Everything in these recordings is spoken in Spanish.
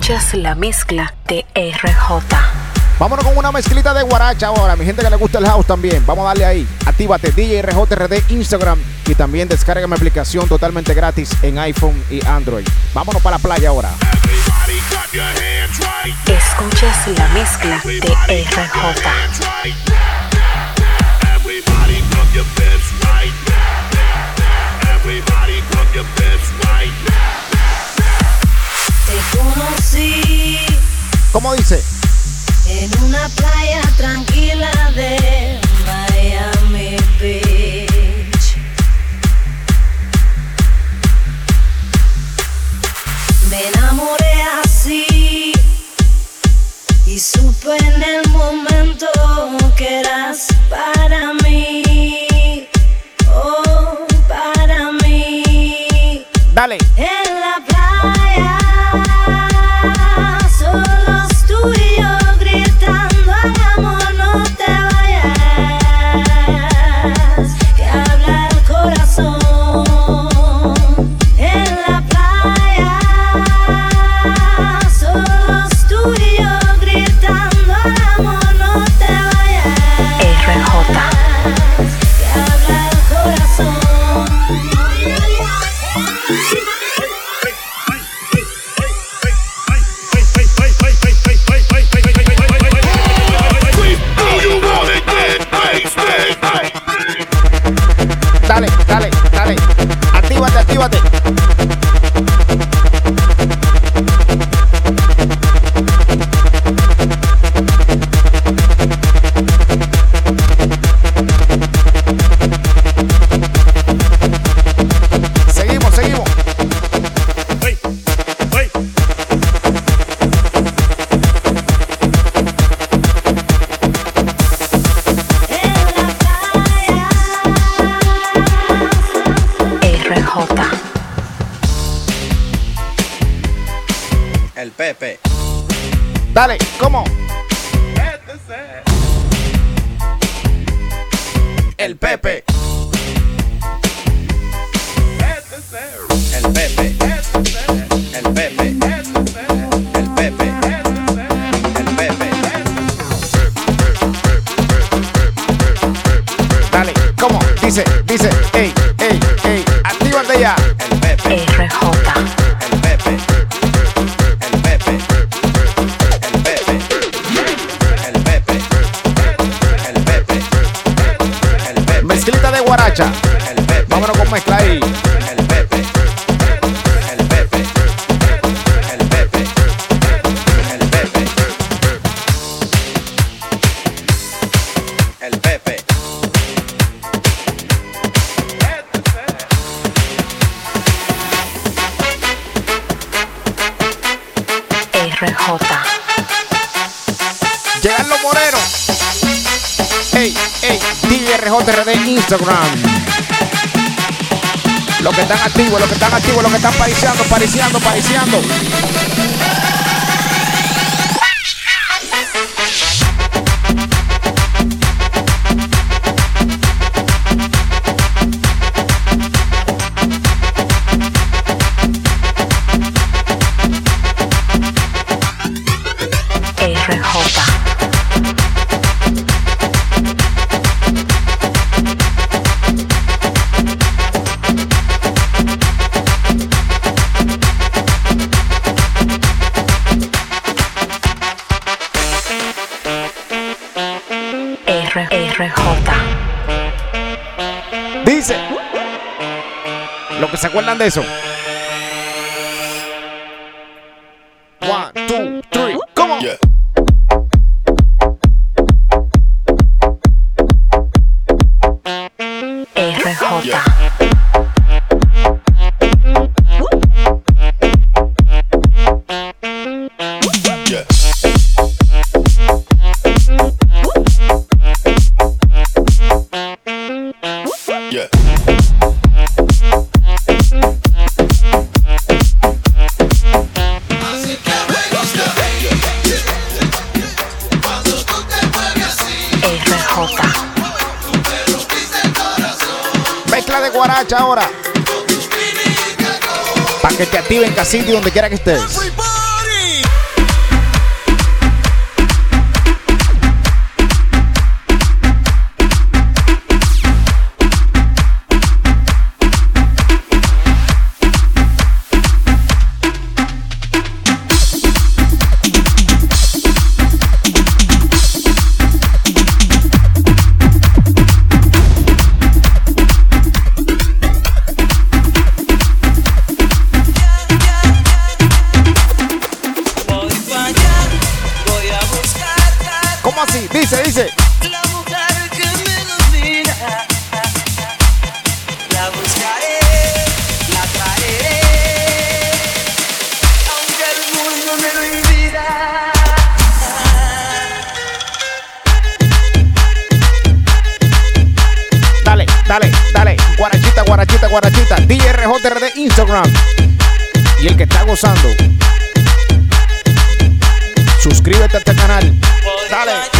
Escuchas la mezcla de RJ. Vámonos con una mezclita de guaracha ahora. Mi gente que le gusta el house también. Vamos a darle ahí. Actívate DJ RJRD Instagram y también descarga mi aplicación totalmente gratis en iPhone y Android. Vámonos para la playa ahora. Escuchas la mezcla de RJ. Conocí ¿Cómo dice? en una playa tranquila de Miami Beach. Me enamoré así y supe en el momento que eras para mí. Oh, para mí. Dale. Están activos, los que están activos, los que están pariciando, pariciando, pariciando. Acuerdan de eso. Para que te activen casito y donde quiera que estés. guarachita, DJ RJRD Instagram. Y el que está gozando, suscríbete a este canal. Dale.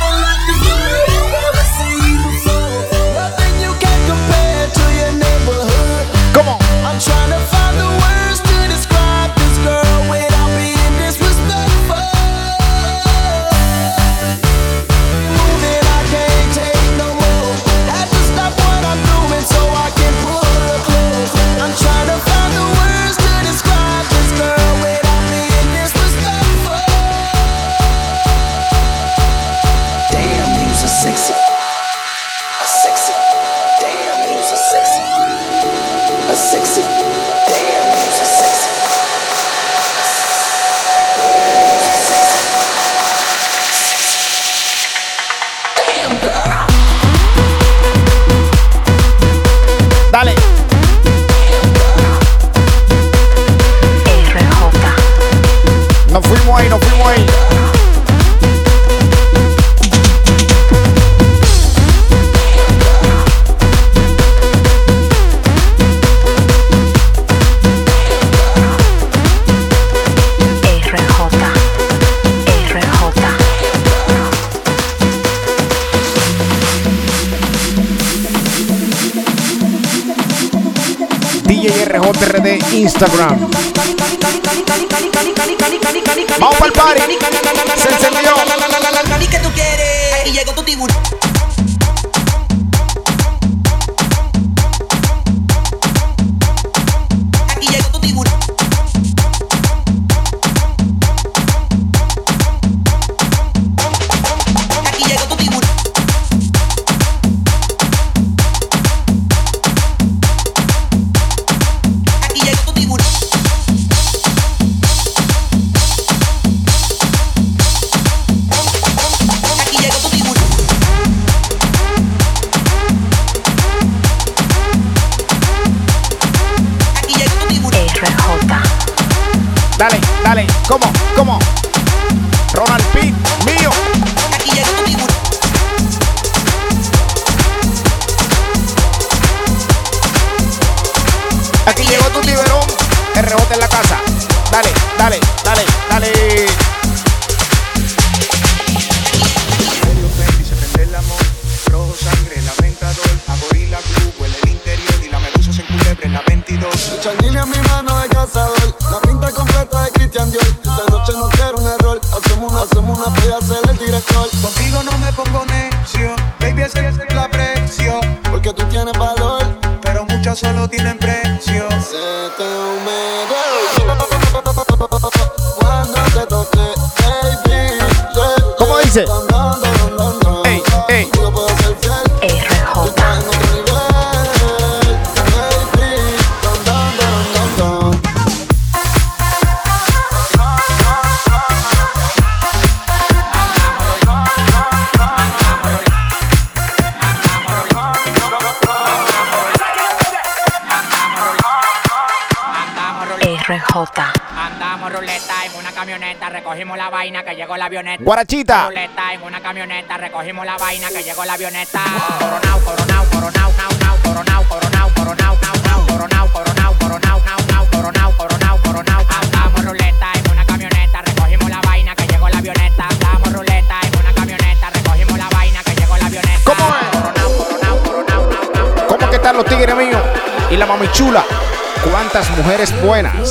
Instagram. Vamos para el party. Se encendió. precios solo tienen precio. Se te humedece cuando te toque, baby. ¿Cómo dice? Recogimos la vaina que llegó la avioneta. Guarachita. Ruleta en una camioneta, recogimos la vaina que llegó la avioneta. Coronao, coronao, coronao, nao, nao, coronao, coronao, coronao, nao, nao, coronao, coronao, coronao, nao, nao, coronao, coronao, coronao. Andamos ruleta en una camioneta, recogimos la vaina que llegó la avioneta. Andamos ruleta en una camioneta, recogimos la vaina que llegó la avioneta. ¿Cómo es? Coronao, coronao, coronao, nao, nao. ¿Cómo que están los tigres míos? Y la mami chula. ¿Cuántas mujeres buenas?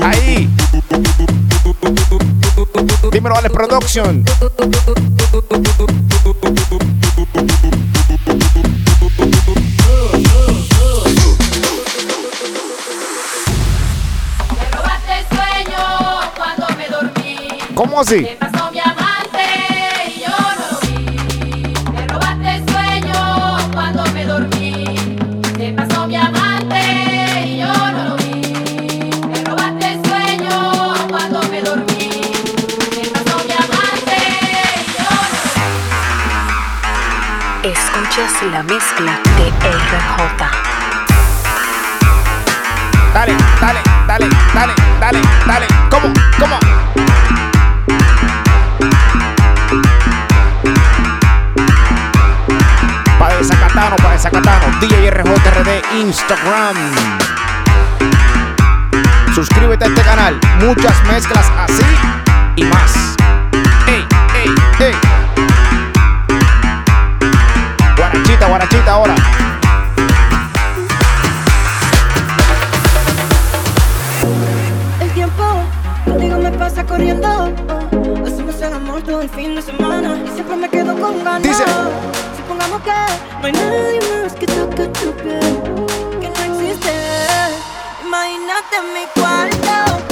Ahí. Dímelo, Alex Production. ¿Cómo así? Te pasó mi amante y yo no lo vi. Me robaste el sueño cuando me dormí. Te pasó mi amante y yo no lo vi. Me robaste el sueño cuando me dormí. Te pasó mi amante y yo no lo vi. Escuchas la mezcla de RJ. Dale, dale, dale, dale, dale, dale. ¿Cómo? ¿Cómo? DJ RJRD Instagram. Suscríbete a este canal. Muchas mezclas así y más. Ey, ey, ey. Guarachita, guarachita ahora. El tiempo contigo me pasa corriendo. Hacemos el amor todo el fin de semana. Y siempre me quedo con ganas. Dice. Supongamos que no hay nadie más que piel. Que no existe. Imagínate mi cuarto.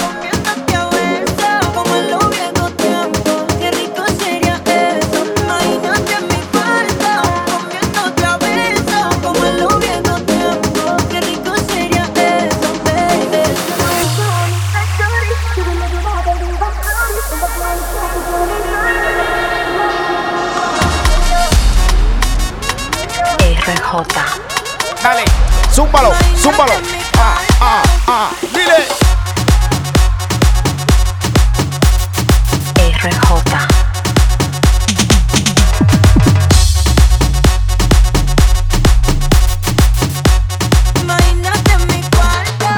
Zúmbalo. Ah, ah, ah. Dile. RJ.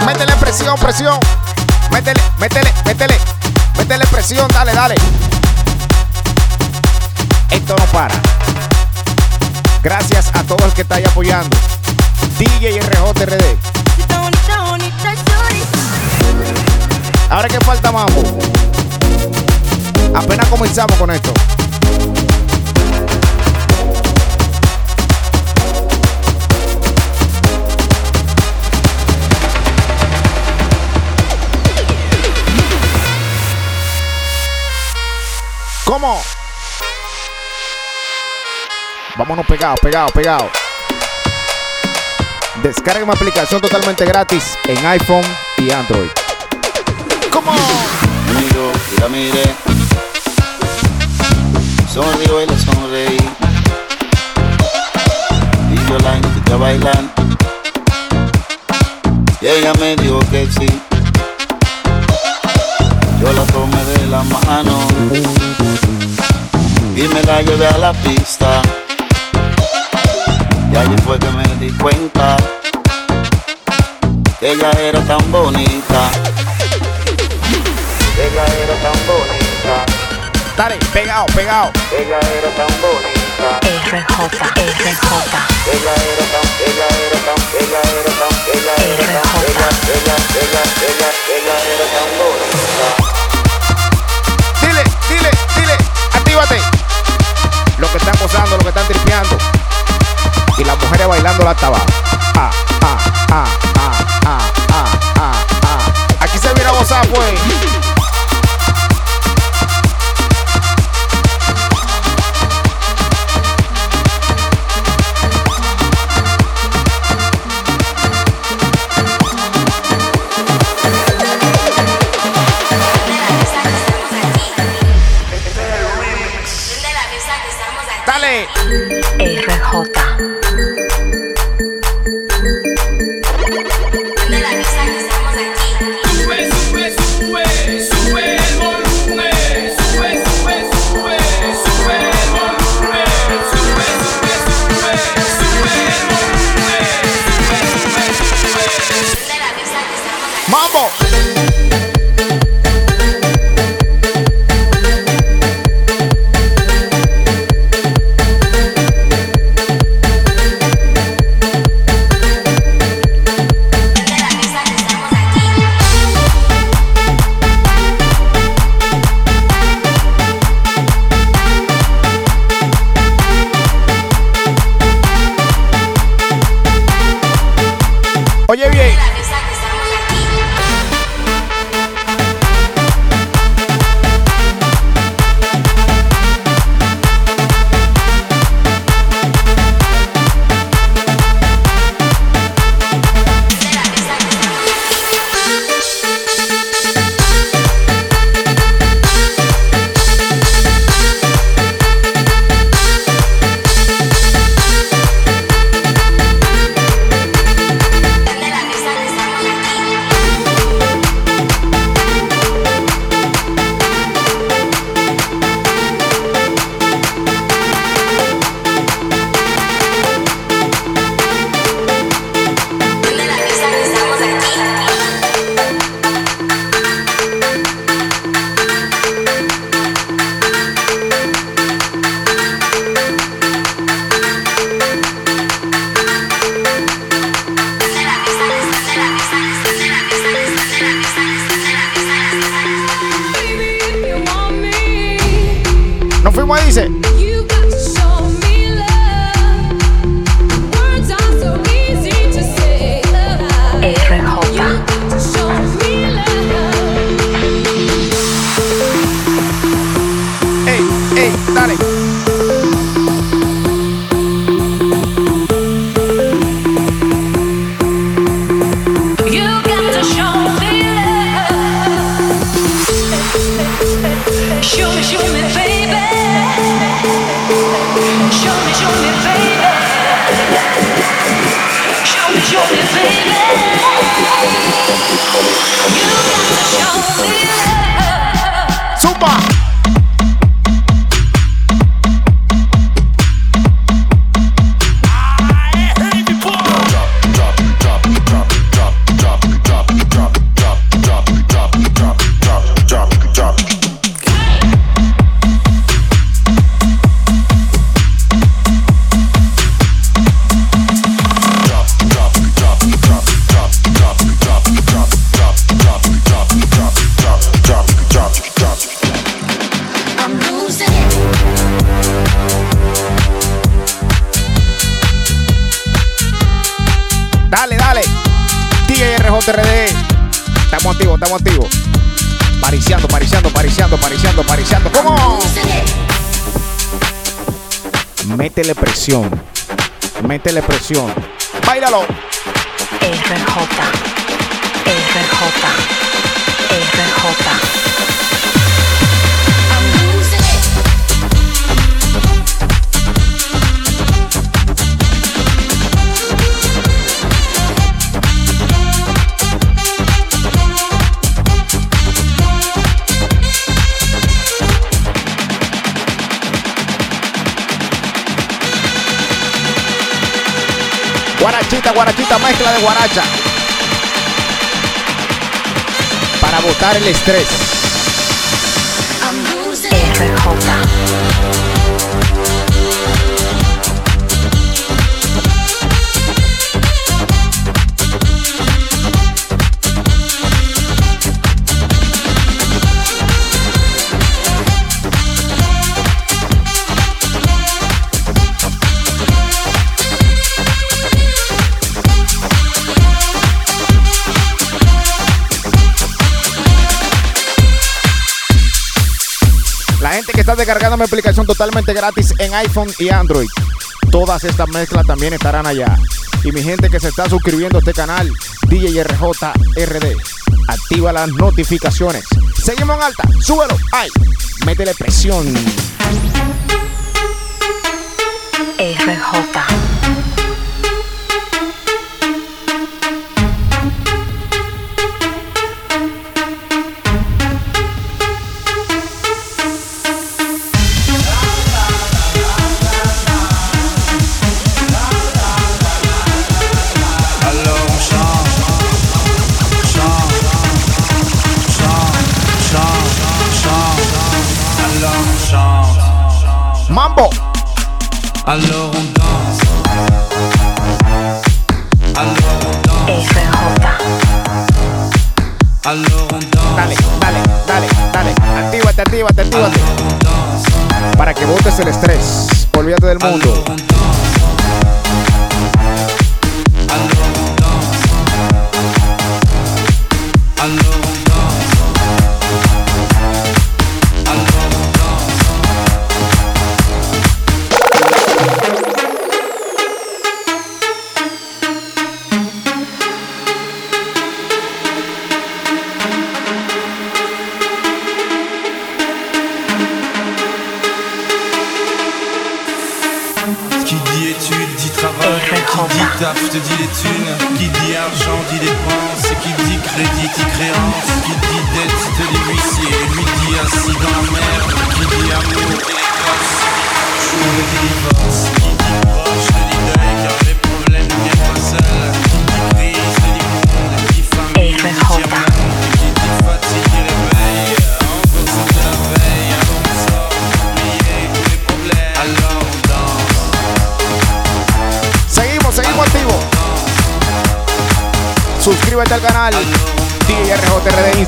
Métele presión, presión. Métele, métele, métele. Métele presión, dale, dale. Esto no para. Gracias a todo el que está ahí apoyando. DJ RJRD. Ahora que falta mambo. Apenas comenzamos con esto. ¿Cómo? Vámonos pegados, pegados, pegados. Descarga mi aplicación totalmente gratis en iPhone y Android. ¿Cómo? Miro y la miré. Sonrío y le sonreí. Y yo la invité a bailar. Y ella me dijo que sí. Yo la tomé de la mano. Y me la llevé a la pista. Y allí fue que me di cuenta. Que ella era tan bonita. Ella era tan bonita, Dale, pegado, pegado. ella era tan bonita, RJ. RJ. ella era tan, ella era tan, ella era tan, ella era tan, ella, ella, ella, ella, ella era tan bonita. Dile, dile, dile, actívate. Lo que están gozando, lo que están tripeando. Y las mujeres bailando la taba. Ah, ah, ah, ah, ah, ah, ah, ah. Aquí se viene a gozar, pues. Dale, dale. TRJRD. Estamos activos, estamos activos. Pariciando, pariciando, pariciando, pariciando, pariciando. ¿Cómo? Métele presión. Métele presión. RJ. RJ. Guarachita, guarachita, mezcla de guaracha. Para botar el estrés. La gente que está descargando mi aplicación totalmente gratis en iPhone y Android. Todas estas mezclas también estarán allá. Y mi gente que se está suscribiendo a este canal, DJRJRD, activa las notificaciones. Seguimos en alta, súbelo, ay, métele presión. RJ.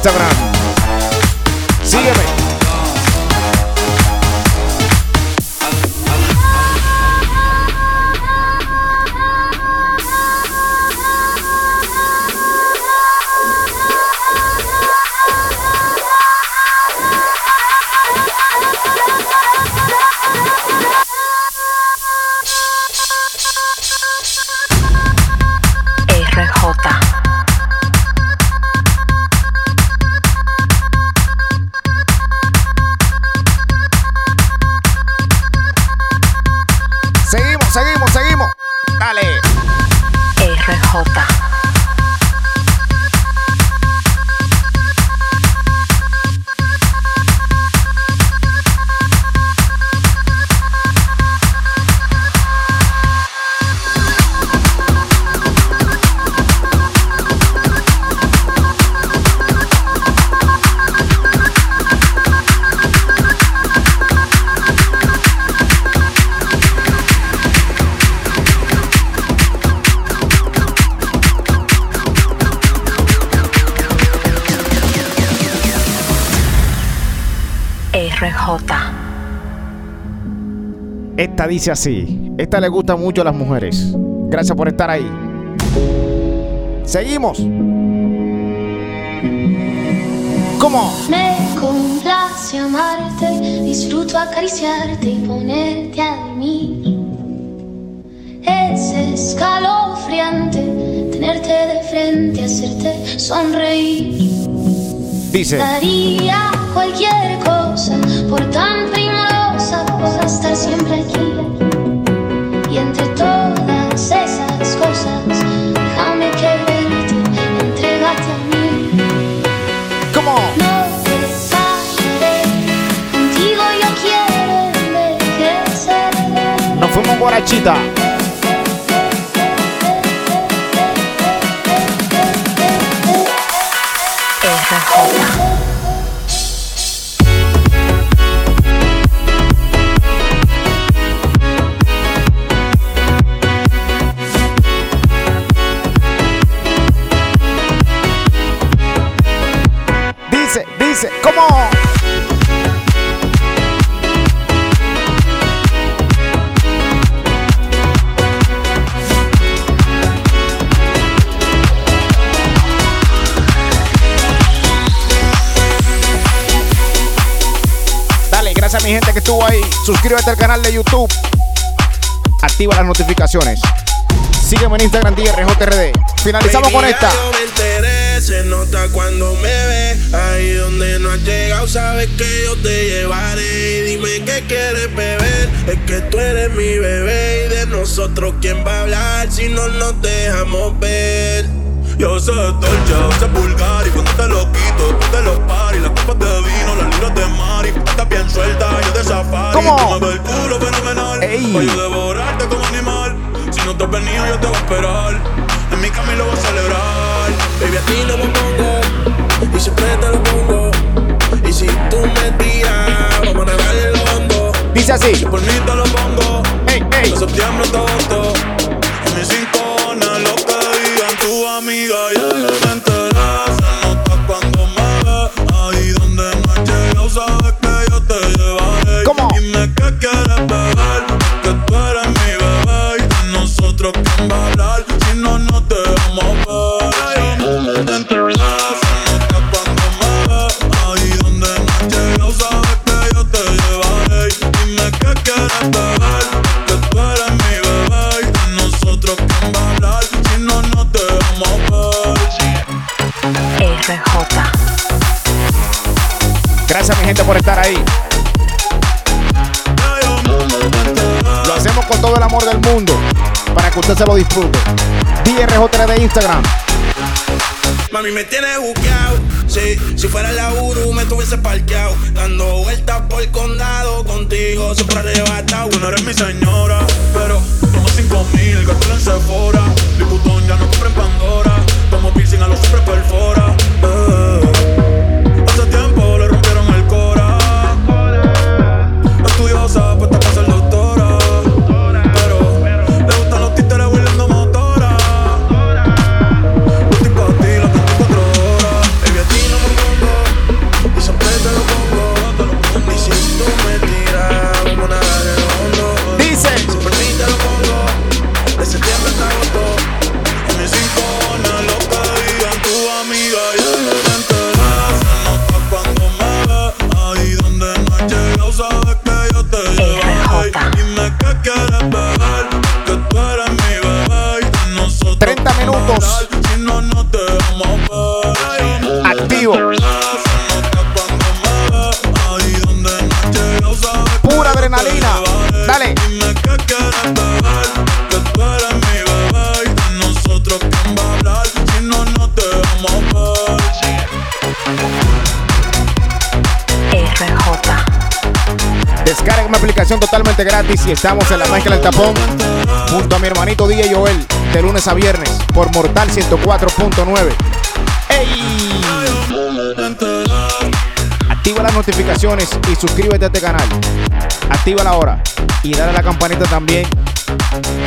Instagram. Sígueme. Dice así. Esta le gusta mucho a las mujeres. Gracias por estar ahí. Seguimos. ¿Cómo? Me complace amarte, disfruto acariciarte y ponerte a mí. Es escalofriante tenerte de frente, hacerte sonreír. Dice. Daría cualquier cosa por tan Nos fuimos gracias a mi gente que estuvo ahí. Suscríbete al canal de YouTube. Activa las notificaciones. Sígueme en Instagram DRJRD. Finalizamos con esta. Yo me enteré, se nota cuando me ve. Ahí donde no has llegado, sabes que yo te llevaré. Y dime qué quieres beber. Es que tú eres mi bebé y de no nosotros quién va a hablar si no nos dejamos ver. Yo sé dolce, a veces vulgar y cuando te lo quito, de los paris, las copas de vino, las libras de mari, estás bien suelta, yo de safari, ¿Cómo? tú me ves el culo fenomenal, Ey. pa' yo devorarte como animal, si no te has venido yo te voy a esperar, en mi lo voy a celebrar, Baby, a ti no me pongo y siempre te lo pongo. Y si tú me tiras, vamos a nadarle el hondo. Dice así. por mí te lo pongo, Ey, ey. de septiembre hasta agosto, por estar ahí. Lo hacemos con todo el amor del mundo para que usted se lo disfrute. DRJ de Instagram. Mami, me tienes buqueado. Sí, si fuera la Uru, me tuviese parqueado. Dando vueltas por el condado contigo, siempre arrebatado. No eres mi señora, pero toma cinco mil, gasto en Sephora. Mi putón ya no compra en Pandora. Como piercing a los hombres perfora. Eh. Te totalmente gratis y estamos en la mezcla del tapón junto a mi hermanito DJ Joel de lunes a viernes por Mortal 104.9. ¡Ey! Activa las notificaciones y suscríbete a este canal. Activa la hora y dale a la campanita también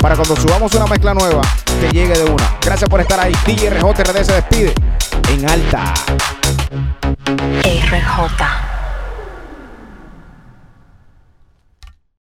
para cuando subamos una mezcla nueva te llegue de una. Gracias por estar ahí. DJ RJ RD se despide en alta. RJ.